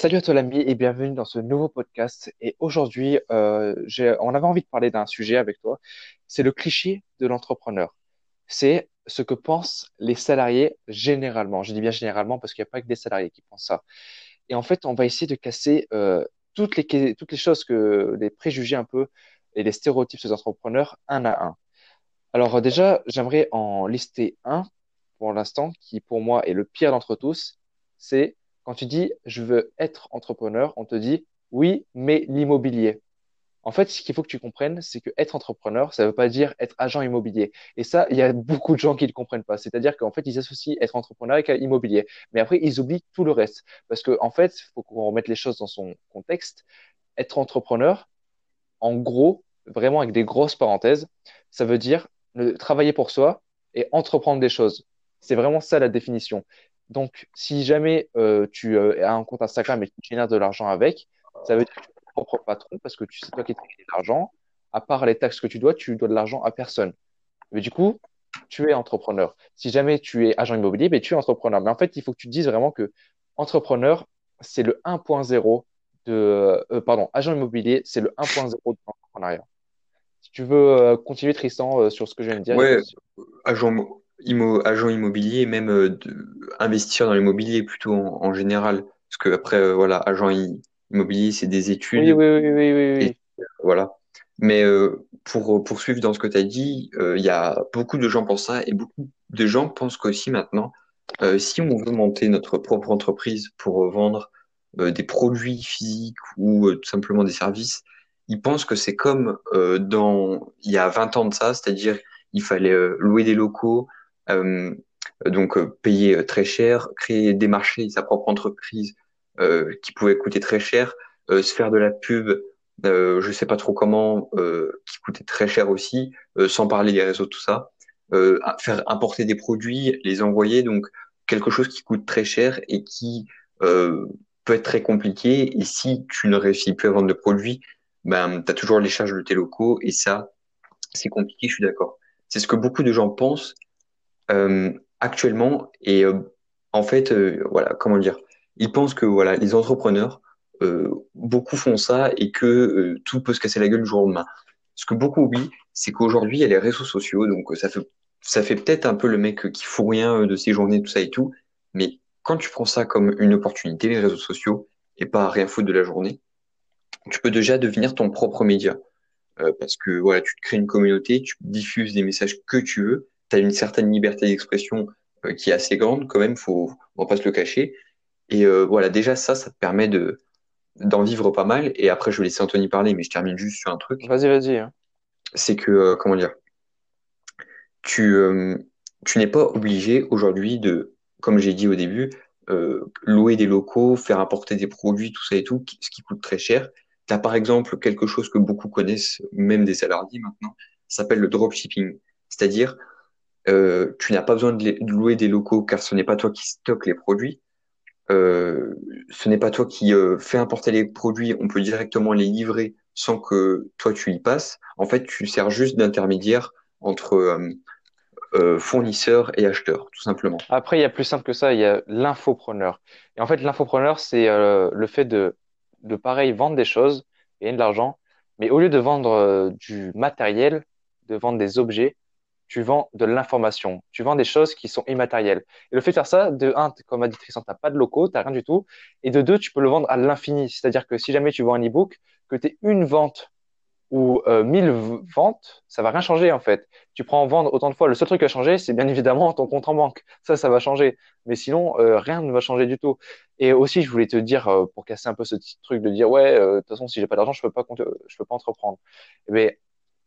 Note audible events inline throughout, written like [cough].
Salut à toi l'ami et bienvenue dans ce nouveau podcast. Et aujourd'hui, euh, on avait envie de parler d'un sujet avec toi. C'est le cliché de l'entrepreneur. C'est ce que pensent les salariés généralement. Je dis bien généralement parce qu'il n'y a pas que des salariés qui pensent ça. Et en fait, on va essayer de casser euh, toutes les, toutes les choses que, les préjugés un peu et les stéréotypes des entrepreneurs un à un. Alors euh, déjà, j'aimerais en lister un pour l'instant qui pour moi est le pire d'entre tous. C'est quand tu dis je veux être entrepreneur, on te dit oui, mais l'immobilier. En fait, ce qu'il faut que tu comprennes, c'est que être entrepreneur, ça ne veut pas dire être agent immobilier. Et ça, il y a beaucoup de gens qui ne comprennent pas. C'est-à-dire qu'en fait, ils associent être entrepreneur avec immobilier. Mais après, ils oublient tout le reste. Parce qu'en en fait, il faut qu'on remette les choses dans son contexte. Être entrepreneur, en gros, vraiment avec des grosses parenthèses, ça veut dire le- travailler pour soi et entreprendre des choses. C'est vraiment ça la définition. Donc, si jamais euh, tu euh, as un compte Instagram et que tu génères de l'argent avec, ça veut dire que tu es ton propre patron parce que tu sais toi qui gagnes de l'argent. À part les taxes que tu dois, tu dois de l'argent à personne. Mais du coup, tu es entrepreneur. Si jamais tu es agent immobilier, ben, tu es entrepreneur. Mais en fait, il faut que tu te dises vraiment que entrepreneur, c'est le 1.0 de... euh, pardon, agent immobilier, c'est le 1.0 de l'entrepreneuriat. Si tu veux euh, continuer, Tristan, euh, sur ce que je viens de dire, Ouais, agent, immo- agent immobilier, même euh, de- investir dans l'immobilier plutôt en, en général. Parce que après, euh, voilà, agent immobilier, c'est des Oui, études, oui, oui, oui, oui, et oui. voilà. Mais euh, pour poursuivre dans ce que tu as dit, euh, il y a beaucoup de gens pensent ça, et beaucoup de gens pensent qu'aussi maintenant, euh, si on veut monter notre propre entreprise pour euh, vendre euh, des produits physiques ou euh, tout simplement des services, ils pensent que c'est comme euh, dans il y a 20 ans de ça, c'est-à-dire il fallait euh, louer des locaux, euh, donc euh, payer euh, très cher, créer des marchés, sa propre entreprise euh, qui pouvait coûter très cher, euh, se faire de la pub, euh, je sais pas trop comment, euh, qui coûtait très cher aussi, euh, sans parler des réseaux, tout ça euh, faire importer des produits, les envoyer, donc quelque chose qui coûte très cher et qui euh, peut être très compliqué. Et si tu ne réussis plus à vendre de produits, ben, tu as toujours les charges de tes locaux et ça, c'est compliqué, je suis d'accord. C'est ce que beaucoup de gens pensent euh, actuellement et euh, en fait, euh, voilà, comment dire, ils pensent que voilà, les entrepreneurs, euh, beaucoup font ça et que euh, tout peut se casser la gueule du jour au lendemain. Ce que beaucoup oublient, c'est qu'aujourd'hui, il y a les réseaux sociaux, donc euh, ça fait ça fait peut-être un peu le mec euh, qui fout rien euh, de ses journées, tout ça et tout, mais quand tu prends ça comme une opportunité, les réseaux sociaux, et pas rien foutre de la journée, tu peux déjà devenir ton propre média. Euh, parce que voilà, tu te crées une communauté, tu diffuses des messages que tu veux, tu as une certaine liberté d'expression euh, qui est assez grande quand même, faut, on va pas se le cacher. Et euh, voilà, déjà ça, ça te permet de d'en vivre pas mal. Et après, je vais laisser Anthony parler, mais je termine juste sur un truc, Vas-y, vas-y. hein. c'est que euh, comment dire, tu euh, tu n'es pas obligé aujourd'hui de, comme j'ai dit au début, euh, louer des locaux, faire importer des produits, tout ça et tout, ce qui coûte très cher. Tu as par exemple quelque chose que beaucoup connaissent, même des salariés maintenant, ça s'appelle le dropshipping. C'est-à-dire, euh, tu n'as pas besoin de, louer des locaux car ce n'est pas toi qui stocke les produits, euh, ce n'est pas toi qui euh, fais importer les produits, on peut directement les livrer sans que toi tu y passes. En fait, tu sers juste d'intermédiaire entre fournisseurs et acheteurs, tout simplement. Après, il y a plus simple que ça, il y a l'infopreneur. Et en fait, l'infopreneur, c'est le fait de, de pareil vendre des choses, gagner de l'argent, mais au lieu de vendre du matériel, de vendre des objets, tu vends de l'information. Tu vends des choses qui sont immatérielles. Et le fait de faire ça, de un, comme a dit Tristan, t'as pas de locaux, t'as rien du tout. Et de deux, tu peux le vendre à l'infini. C'est-à-dire que si jamais tu vends un e-book, que tu aies une vente ou euh, 1000 v- ventes, ça va rien changer en fait. Tu prends en vendre autant de fois, le seul truc qui va changer, c'est bien [laughs] évidemment ton compte en banque. Ça, ça va changer. Mais sinon, euh, rien ne va changer du tout. Et aussi, je voulais te dire, euh, pour casser un peu ce petit truc de dire, ouais, euh, de toute façon, si j'ai pas d'argent, je peux pas, je peux pas entreprendre. Eh bien,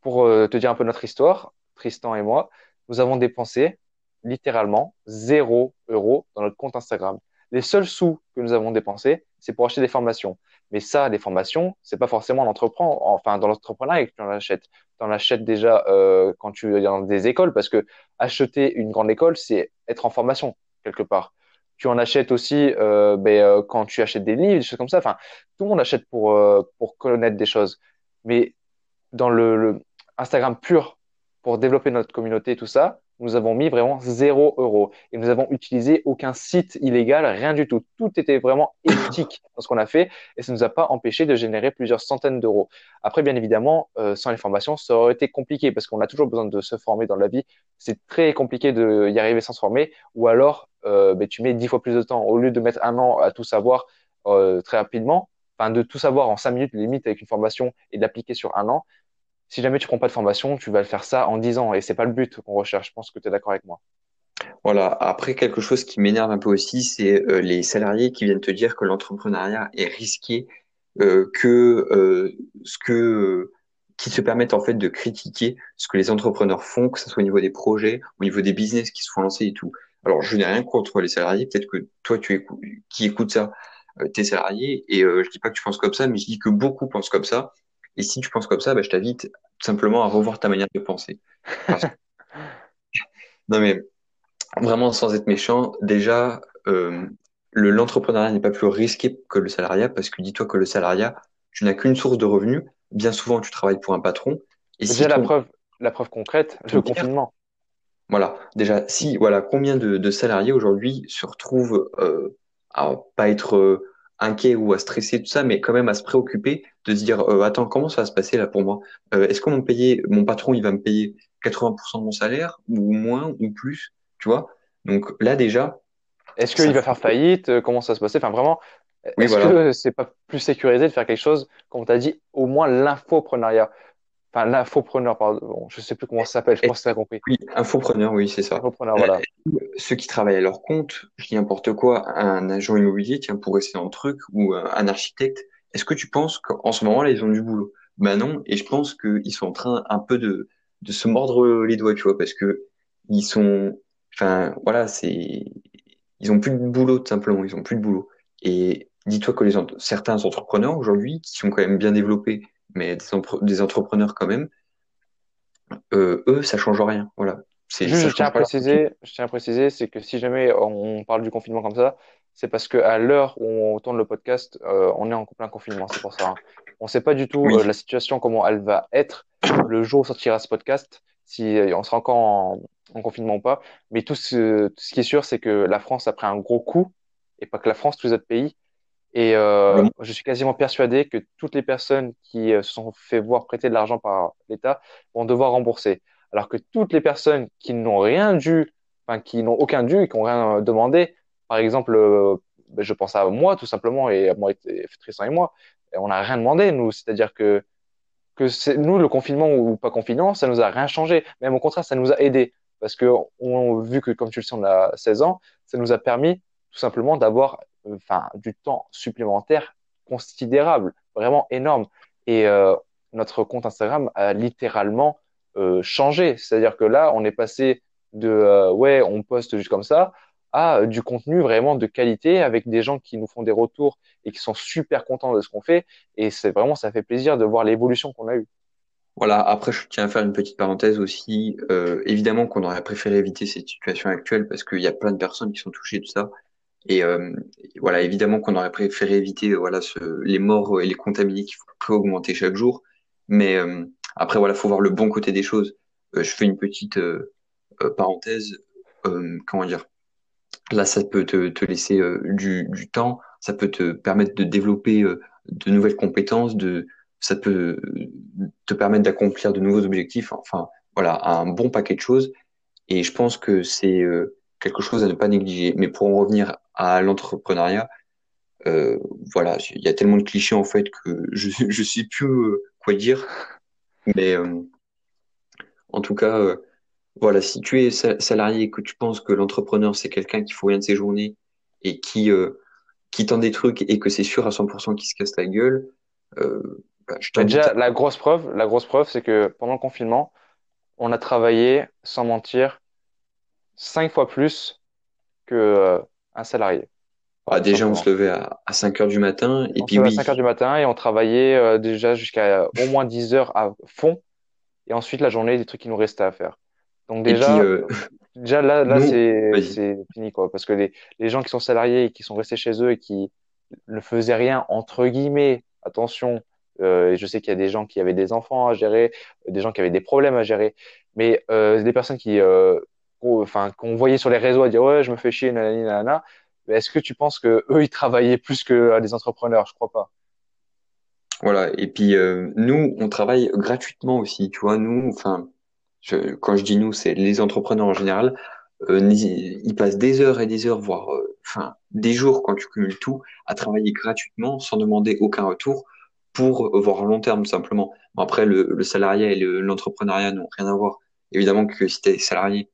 pour te dire un peu notre histoire, Tristan et moi, nous avons dépensé littéralement zéro euro dans notre compte Instagram. Les seuls sous que nous avons dépensés, c'est pour acheter des formations. Mais ça, les formations, c'est pas forcément l'entreprendre, enfin dans l'entrepreneuriat que tu en achètes. Tu en achètes déjà euh, quand tu es dans des écoles, parce que acheter une grande école, c'est être en formation quelque part. Tu en achètes aussi euh, ben, euh, quand tu achètes des livres, des choses comme ça. Enfin, tout le monde achète pour pour connaître des choses. Mais dans le Instagram pur pour développer notre communauté, tout ça, nous avons mis vraiment zéro euro. Et nous avons utilisé aucun site illégal, rien du tout. Tout était vraiment [coughs] éthique dans ce qu'on a fait et ça ne nous a pas empêché de générer plusieurs centaines d'euros. Après, bien évidemment, euh, sans les formations, ça aurait été compliqué parce qu'on a toujours besoin de se former dans la vie. C'est très compliqué de y arriver sans se former ou alors euh, ben, tu mets dix fois plus de temps. Au lieu de mettre un an à tout savoir euh, très rapidement, enfin de tout savoir en cinq minutes limite avec une formation et d'appliquer sur un an, si jamais tu prends pas de formation, tu vas le faire ça en 10 ans et c'est pas le but qu'on recherche. Je pense que tu es d'accord avec moi. Voilà. Après, quelque chose qui m'énerve un peu aussi, c'est euh, les salariés qui viennent te dire que l'entrepreneuriat est risqué, euh, que euh, ce que qui se permettent en fait de critiquer ce que les entrepreneurs font, que ce soit au niveau des projets, au niveau des business qui se font lancer et tout. Alors, je n'ai rien contre les salariés. Peut-être que toi, tu écoutes, qui écoutes ça, t'es salarié. Et je dis pas que tu penses comme ça, mais je dis que beaucoup pensent comme ça. Et si tu penses comme ça, bah, je t'invite tout simplement à revoir ta manière de penser. [laughs] non mais vraiment sans être méchant, déjà euh, le l'entrepreneuriat n'est pas plus risqué que le salariat parce que dis-toi que le salariat, tu n'as qu'une source de revenus. Bien souvent, tu travailles pour un patron. Et déjà la preuve, la preuve concrète, le confinement. Voilà, déjà, si voilà, combien de, de salariés aujourd'hui se retrouvent euh, à pas être euh, inquiet ou à stresser, tout ça, mais quand même à se préoccuper de se dire, euh, attends, comment ça va se passer là pour moi? Euh, Est-ce qu'on payer, mon patron, il va me payer 80% de mon salaire ou moins ou plus, tu vois? Donc là déjà. Est-ce qu'il va faire faillite? Euh, Comment ça va se passer? Enfin vraiment, est-ce que c'est pas plus sécurisé de faire quelque chose, comme tu as dit, au moins l'infoprenariat? Enfin, l'infopreneur, pardon, je sais plus comment ça s'appelle, je pense que tu as compris. Oui, infopreneur, oui, c'est ça. Infopreneur, voilà. Euh, ceux qui travaillent à leur compte, je dis n'importe quoi, un agent immobilier, tiens, pour rester dans le truc, ou un architecte, est-ce que tu penses qu'en ce moment-là, ils ont du boulot? Ben non, et je pense qu'ils sont en train un peu de, de se mordre les doigts, tu vois, parce que ils sont, enfin, voilà, c'est, ils ont plus de boulot, tout simplement, ils ont plus de boulot. Et dis-toi que les certains entrepreneurs aujourd'hui, qui sont quand même bien développés, mais des, entrepreneurs quand même, euh, eux, ça change rien. Voilà. C'est, je, tiens à préciser, je tiens à préciser, c'est que si jamais on parle du confinement comme ça, c'est parce que à l'heure où on tourne le podcast, euh, on est en plein confinement, c'est pour ça. Hein. On ne sait pas du tout euh, la situation, comment elle va être le jour où sortira ce podcast, si on sera encore en, confinement ou pas. Mais tout ce, tout ce qui est sûr, c'est que la France a pris un gros coup, et pas que la France, tous les autres pays. Et euh, je suis quasiment persuadé que toutes les personnes qui euh, se sont fait voir prêter de l'argent par l'État vont devoir rembourser. Alors que toutes les personnes qui n'ont rien dû, enfin qui n'ont aucun dû et qui n'ont rien euh, demandé, par exemple, ben, je pense à moi tout simplement et à moi, Tristan et moi, on n'a rien demandé nous. C'est-à-dire que que c'est nous le confinement ou pas confinement, ça nous a rien changé. Même au contraire, ça nous a aidé parce que on, vu que comme tu le sais, on a 16 ans, ça nous a permis tout simplement d'avoir enfin, du temps supplémentaire considérable, vraiment énorme. Et euh, notre compte Instagram a littéralement euh, changé. C'est-à-dire que là, on est passé de euh, ouais, on poste juste comme ça à du contenu vraiment de qualité avec des gens qui nous font des retours et qui sont super contents de ce qu'on fait. Et c'est vraiment, ça fait plaisir de voir l'évolution qu'on a eue. Voilà, après, je tiens à faire une petite parenthèse aussi. Euh, évidemment qu'on aurait préféré éviter cette situation actuelle parce qu'il y a plein de personnes qui sont touchées de ça. Et euh, voilà, évidemment qu'on aurait préféré éviter euh, voilà ce, les morts et les contaminés qui peuvent augmenter chaque jour. Mais euh, après, voilà, faut voir le bon côté des choses. je fais une petite parenthèse. comment dire? Là, ça peut te, te laisser du, du, temps, ça peut te permettre de développer de nouvelles compétences, de, ça peut te permettre d'accomplir de nouveaux objectifs. Enfin, voilà, un bon paquet de choses. Et je pense que c'est quelque chose à ne pas négliger. Mais pour en revenir à l'entrepreneuriat, euh, voilà, il y a tellement de clichés en fait que je [laughs] je sais plus euh, quoi dire. Mais euh, en tout cas, euh, voilà, si tu es salarié et que tu penses que l'entrepreneur c'est quelqu'un qui faut rien de ses journées et qui qui tend des trucs et que c'est sûr à 100% qu'il se casse la gueule, bah, je déjà la grosse preuve, la grosse preuve, c'est que pendant le confinement, on a travaillé sans mentir cinq fois plus que euh, un salarié. Ah, déjà, on se levait à, à 5 heures du matin. Et on puis, se oui. à 5 heures du matin et on travaillait euh, déjà jusqu'à au moins 10 heures à fond. Et ensuite, la journée, des trucs qui nous restaient à faire. Donc, déjà, euh, [laughs] déjà là, là c'est, fini, quoi. Parce que les, les gens qui sont salariés et qui sont restés chez eux et qui ne faisaient rien, entre guillemets, attention, euh, je sais qu'il y a des gens qui avaient des enfants à gérer, des gens qui avaient des problèmes à gérer, mais euh, des personnes qui qu'on voyait sur les réseaux à dire ouais, je me fais chier, nanani, nanana. Mais est-ce que tu penses que eux, ils travaillaient plus que des entrepreneurs? Je crois pas. Voilà. Et puis euh, nous, on travaille gratuitement aussi. Tu vois, nous, enfin, quand je dis nous, c'est les entrepreneurs en général. Euh, ils passent des heures et des heures, voire euh, enfin des jours quand tu cumules tout, à travailler gratuitement sans demander aucun retour pour voir long terme simplement. Après, le, le salariat et le- l'entrepreneuriat n'ont rien à voir. Évidemment que si tu es salarié,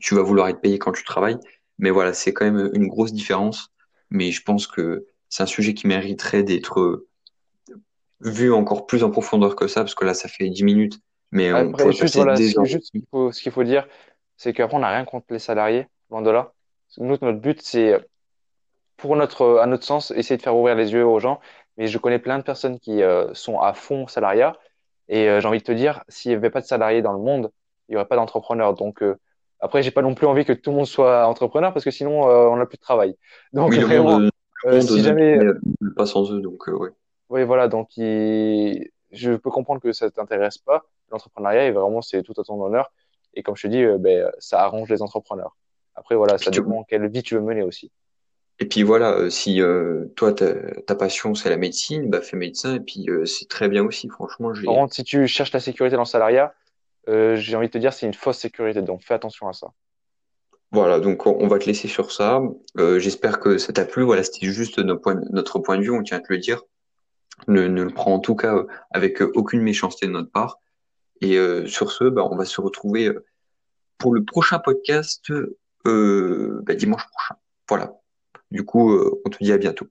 tu vas vouloir être payé quand tu travailles, mais voilà, c'est quand même une grosse différence. Mais je pense que c'est un sujet qui mériterait d'être vu encore plus en profondeur que ça, parce que là, ça fait 10 minutes, mais on Après, pourrait juste, passer voilà, des ce- heures. juste ce qu'il faut, ce qu'il faut dire, c'est qu'après, on n'a rien contre les salariés, loin de là. Nous, notre but, c'est, pour notre, à notre sens, essayer de faire ouvrir les yeux aux gens. Mais je connais plein de personnes qui euh, sont à fond salariat. Et euh, j'ai envie de te dire, s'il n'y avait pas de salariés dans le monde, il n'y aurait pas d'entrepreneurs. Donc, euh, après, j'ai pas non plus envie que tout le monde soit entrepreneur parce que sinon, euh, on n'a plus de travail. [laughs] Donc, Oui, vraiment, monde, euh, si jamais, pas sans eux, donc euh, ouais. oui, voilà, donc il- je peux comprendre que ça t'intéresse pas. L'entrepreneuriat, et vraiment, c'est tout à ton honneur. Et comme je te dis, euh, ben, ça arrange les entrepreneurs. Après, voilà, Puis ça tu- dépend quelle vie tu veux mener aussi. Et puis voilà, euh, si euh, toi, ta, ta passion, c'est la médecine, bah fais médecin, et puis euh, c'est très bien aussi, franchement, Par j'ai... contre, si tu cherches la sécurité dans le salariat, euh, j'ai envie de te dire, c'est une fausse sécurité. Donc, fais attention à ça. Voilà, donc on, va te laisser sur ça. Euh, j'espère que ça t'a plu. Voilà, c'était juste notre point, de vue, on tient à te le dire. Ne, le prends en tout cas euh, avec euh, aucune méchanceté de notre part. Et euh, sur ce, bah, on va se retrouver euh, pour le prochain podcast bah, dimanche prochain. Voilà. Du coup, on te dit à bientôt.